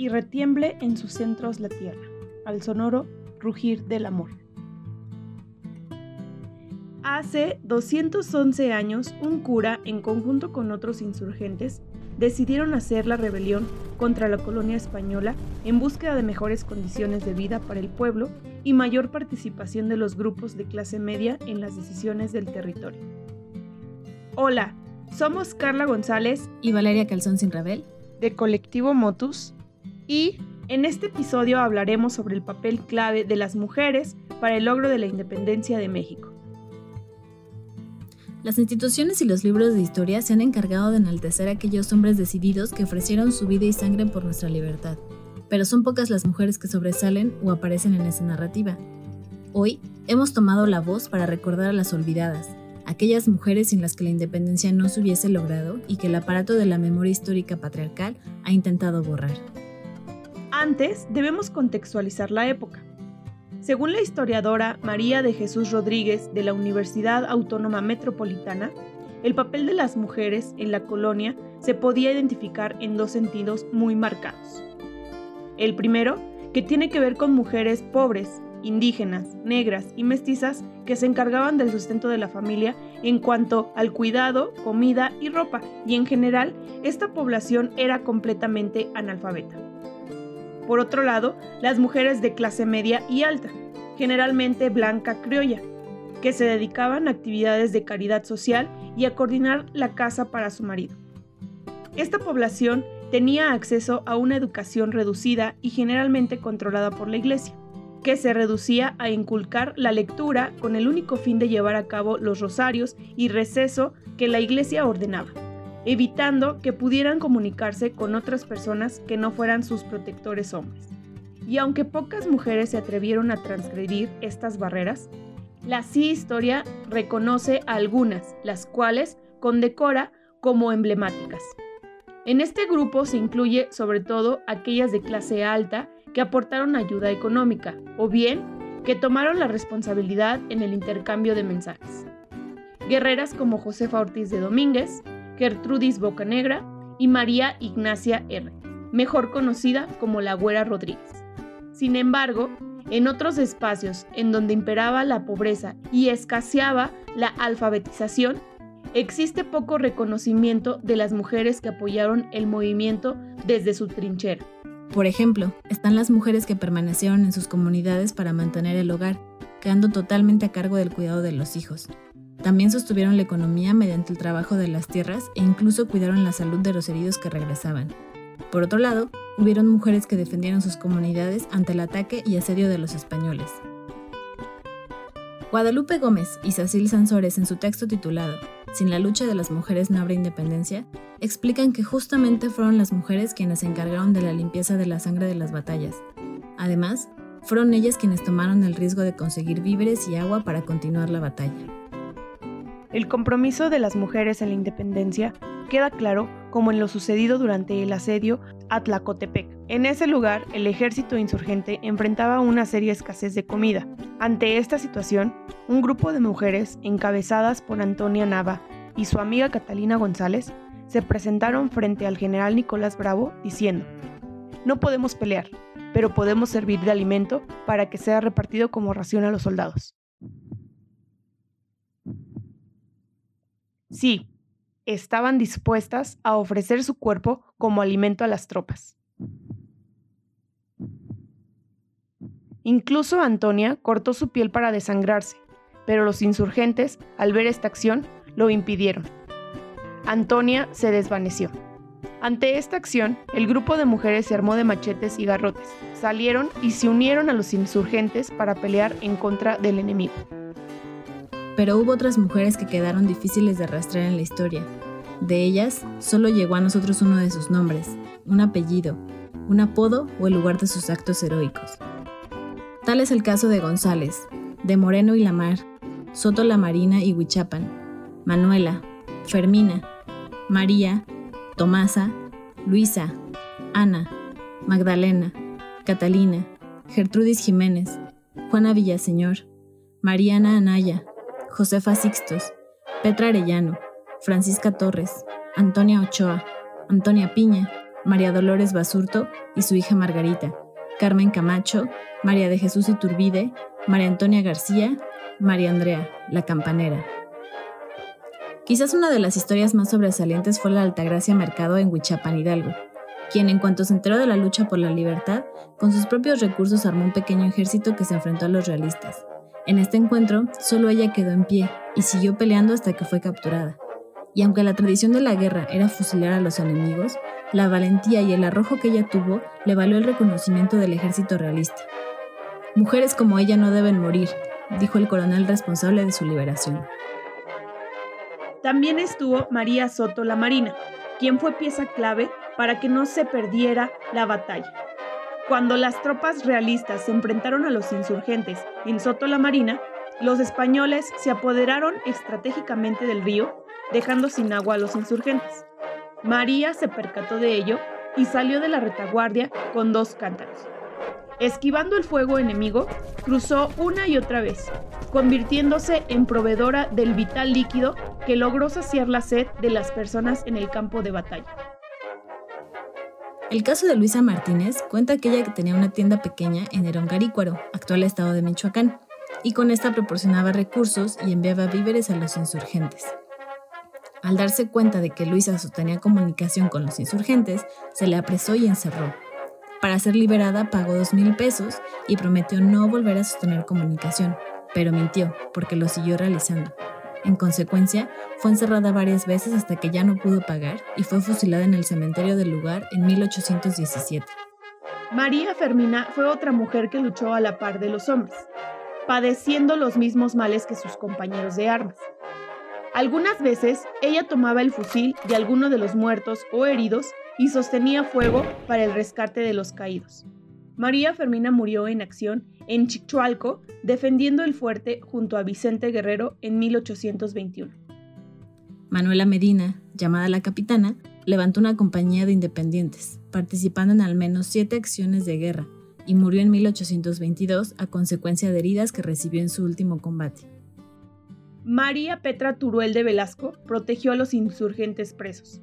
y retiemble en sus centros la tierra, al sonoro rugir del amor. Hace 211 años, un cura, en conjunto con otros insurgentes, decidieron hacer la rebelión contra la colonia española en búsqueda de mejores condiciones de vida para el pueblo y mayor participación de los grupos de clase media en las decisiones del territorio. Hola, somos Carla González y Valeria Calzón Sin Rabel de Colectivo Motus y en este episodio hablaremos sobre el papel clave de las mujeres para el logro de la independencia de México. Las instituciones y los libros de historia se han encargado de enaltecer a aquellos hombres decididos que ofrecieron su vida y sangre por nuestra libertad, pero son pocas las mujeres que sobresalen o aparecen en esa narrativa. Hoy hemos tomado la voz para recordar a las olvidadas, aquellas mujeres sin las que la independencia no se hubiese logrado y que el aparato de la memoria histórica patriarcal ha intentado borrar. Antes, debemos contextualizar la época. Según la historiadora María de Jesús Rodríguez de la Universidad Autónoma Metropolitana, el papel de las mujeres en la colonia se podía identificar en dos sentidos muy marcados. El primero, que tiene que ver con mujeres pobres, indígenas, negras y mestizas que se encargaban del sustento de la familia en cuanto al cuidado, comida y ropa, y en general esta población era completamente analfabeta. Por otro lado, las mujeres de clase media y alta, generalmente blanca criolla, que se dedicaban a actividades de caridad social y a coordinar la casa para su marido. Esta población tenía acceso a una educación reducida y generalmente controlada por la iglesia que se reducía a inculcar la lectura con el único fin de llevar a cabo los rosarios y receso que la iglesia ordenaba, evitando que pudieran comunicarse con otras personas que no fueran sus protectores hombres. Y aunque pocas mujeres se atrevieron a transgredir estas barreras, la sí historia reconoce a algunas, las cuales condecora como emblemáticas. En este grupo se incluye sobre todo aquellas de clase alta que aportaron ayuda económica o bien que tomaron la responsabilidad en el intercambio de mensajes. Guerreras como Josefa Ortiz de Domínguez, Gertrudis Bocanegra y María Ignacia R., mejor conocida como la Güera Rodríguez. Sin embargo, en otros espacios en donde imperaba la pobreza y escaseaba la alfabetización, existe poco reconocimiento de las mujeres que apoyaron el movimiento desde su trinchera. Por ejemplo, están las mujeres que permanecieron en sus comunidades para mantener el hogar, quedando totalmente a cargo del cuidado de los hijos. También sostuvieron la economía mediante el trabajo de las tierras e incluso cuidaron la salud de los heridos que regresaban. Por otro lado, hubieron mujeres que defendieron sus comunidades ante el ataque y asedio de los españoles. Guadalupe Gómez y Cecil Sansores en su texto titulado Sin la lucha de las mujeres no habrá independencia, explican que justamente fueron las mujeres quienes se encargaron de la limpieza de la sangre de las batallas. Además, fueron ellas quienes tomaron el riesgo de conseguir víveres y agua para continuar la batalla. El compromiso de las mujeres en la independencia queda claro como en lo sucedido durante el asedio a Tlacotepec. En ese lugar, el ejército insurgente enfrentaba una seria escasez de comida. Ante esta situación, un grupo de mujeres, encabezadas por Antonia Nava y su amiga Catalina González, se presentaron frente al general Nicolás Bravo diciendo, no podemos pelear, pero podemos servir de alimento para que sea repartido como ración a los soldados. Sí, estaban dispuestas a ofrecer su cuerpo como alimento a las tropas. Incluso Antonia cortó su piel para desangrarse, pero los insurgentes, al ver esta acción, lo impidieron. Antonia se desvaneció. Ante esta acción, el grupo de mujeres se armó de machetes y garrotes, salieron y se unieron a los insurgentes para pelear en contra del enemigo. Pero hubo otras mujeres que quedaron difíciles de arrastrar en la historia. De ellas, solo llegó a nosotros uno de sus nombres, un apellido, un apodo o el lugar de sus actos heroicos. Tal es el caso de González, de Moreno y Lamar, Soto la Marina y Huichapan, Manuela, Fermina, María, Tomasa, Luisa, Ana, Magdalena, Catalina, Gertrudis Jiménez, Juana Villaseñor, Mariana Anaya, Josefa Sixtos, Petra Arellano, Francisca Torres, Antonia Ochoa, Antonia Piña, María Dolores Basurto y su hija Margarita, Carmen Camacho, María de Jesús Iturbide, María Antonia García, María Andrea, la campanera. Quizás una de las historias más sobresalientes fue la Altagracia Mercado en Huichapan Hidalgo, quien en cuanto se enteró de la lucha por la libertad, con sus propios recursos armó un pequeño ejército que se enfrentó a los realistas. En este encuentro, solo ella quedó en pie y siguió peleando hasta que fue capturada. Y aunque la tradición de la guerra era fusilar a los enemigos, la valentía y el arrojo que ella tuvo le valió el reconocimiento del ejército realista. Mujeres como ella no deben morir, dijo el coronel responsable de su liberación. También estuvo María Soto la Marina, quien fue pieza clave para que no se perdiera la batalla. Cuando las tropas realistas se enfrentaron a los insurgentes en Soto la Marina, los españoles se apoderaron estratégicamente del río, dejando sin agua a los insurgentes. María se percató de ello y salió de la retaguardia con dos cántaros. Esquivando el fuego enemigo, cruzó una y otra vez, convirtiéndose en proveedora del vital líquido que logró saciar la sed de las personas en el campo de batalla. El caso de Luisa Martínez cuenta que ella tenía una tienda pequeña en Erongarícuaro, actual estado de Michoacán, y con esta proporcionaba recursos y enviaba víveres a los insurgentes. Al darse cuenta de que Luisa sostenía comunicación con los insurgentes, se le apresó y encerró, para ser liberada pagó dos mil pesos y prometió no volver a sostener comunicación, pero mintió porque lo siguió realizando. En consecuencia, fue encerrada varias veces hasta que ya no pudo pagar y fue fusilada en el cementerio del lugar en 1817. María Fermina fue otra mujer que luchó a la par de los hombres, padeciendo los mismos males que sus compañeros de armas. Algunas veces ella tomaba el fusil de alguno de los muertos o heridos y sostenía fuego para el rescate de los caídos. María Fermina murió en acción en Chichualco, defendiendo el fuerte junto a Vicente Guerrero en 1821. Manuela Medina, llamada la capitana, levantó una compañía de independientes, participando en al menos siete acciones de guerra, y murió en 1822 a consecuencia de heridas que recibió en su último combate. María Petra Turuel de Velasco protegió a los insurgentes presos.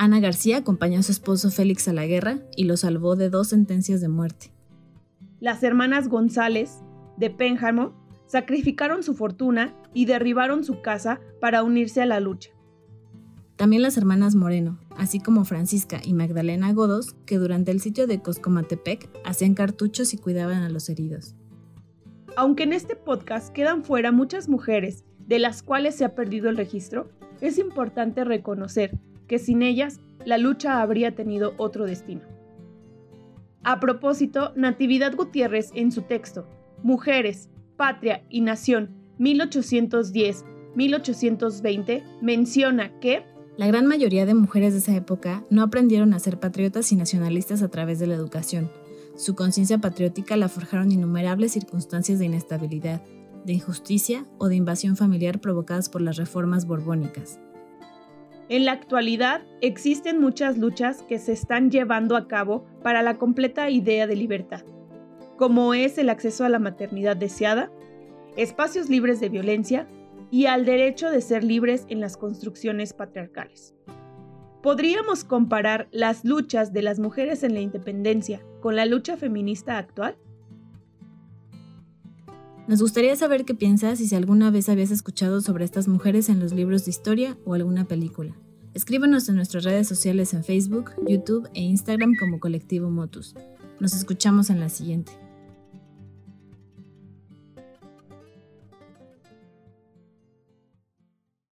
Ana García acompañó a su esposo Félix a la guerra y lo salvó de dos sentencias de muerte. Las hermanas González, de Pénjamo, sacrificaron su fortuna y derribaron su casa para unirse a la lucha. También las hermanas Moreno, así como Francisca y Magdalena Godos, que durante el sitio de Coscomatepec hacían cartuchos y cuidaban a los heridos. Aunque en este podcast quedan fuera muchas mujeres de las cuales se ha perdido el registro, es importante reconocer que sin ellas la lucha habría tenido otro destino. A propósito, Natividad Gutiérrez en su texto Mujeres, Patria y Nación 1810-1820 menciona que la gran mayoría de mujeres de esa época no aprendieron a ser patriotas y nacionalistas a través de la educación. Su conciencia patriótica la forjaron innumerables circunstancias de inestabilidad, de injusticia o de invasión familiar provocadas por las reformas borbónicas. En la actualidad existen muchas luchas que se están llevando a cabo para la completa idea de libertad, como es el acceso a la maternidad deseada, espacios libres de violencia y al derecho de ser libres en las construcciones patriarcales. ¿Podríamos comparar las luchas de las mujeres en la independencia con la lucha feminista actual? Nos gustaría saber qué piensas y si alguna vez habías escuchado sobre estas mujeres en los libros de historia o alguna película. Escríbanos en nuestras redes sociales en Facebook, YouTube e Instagram como Colectivo Motus. Nos escuchamos en la siguiente.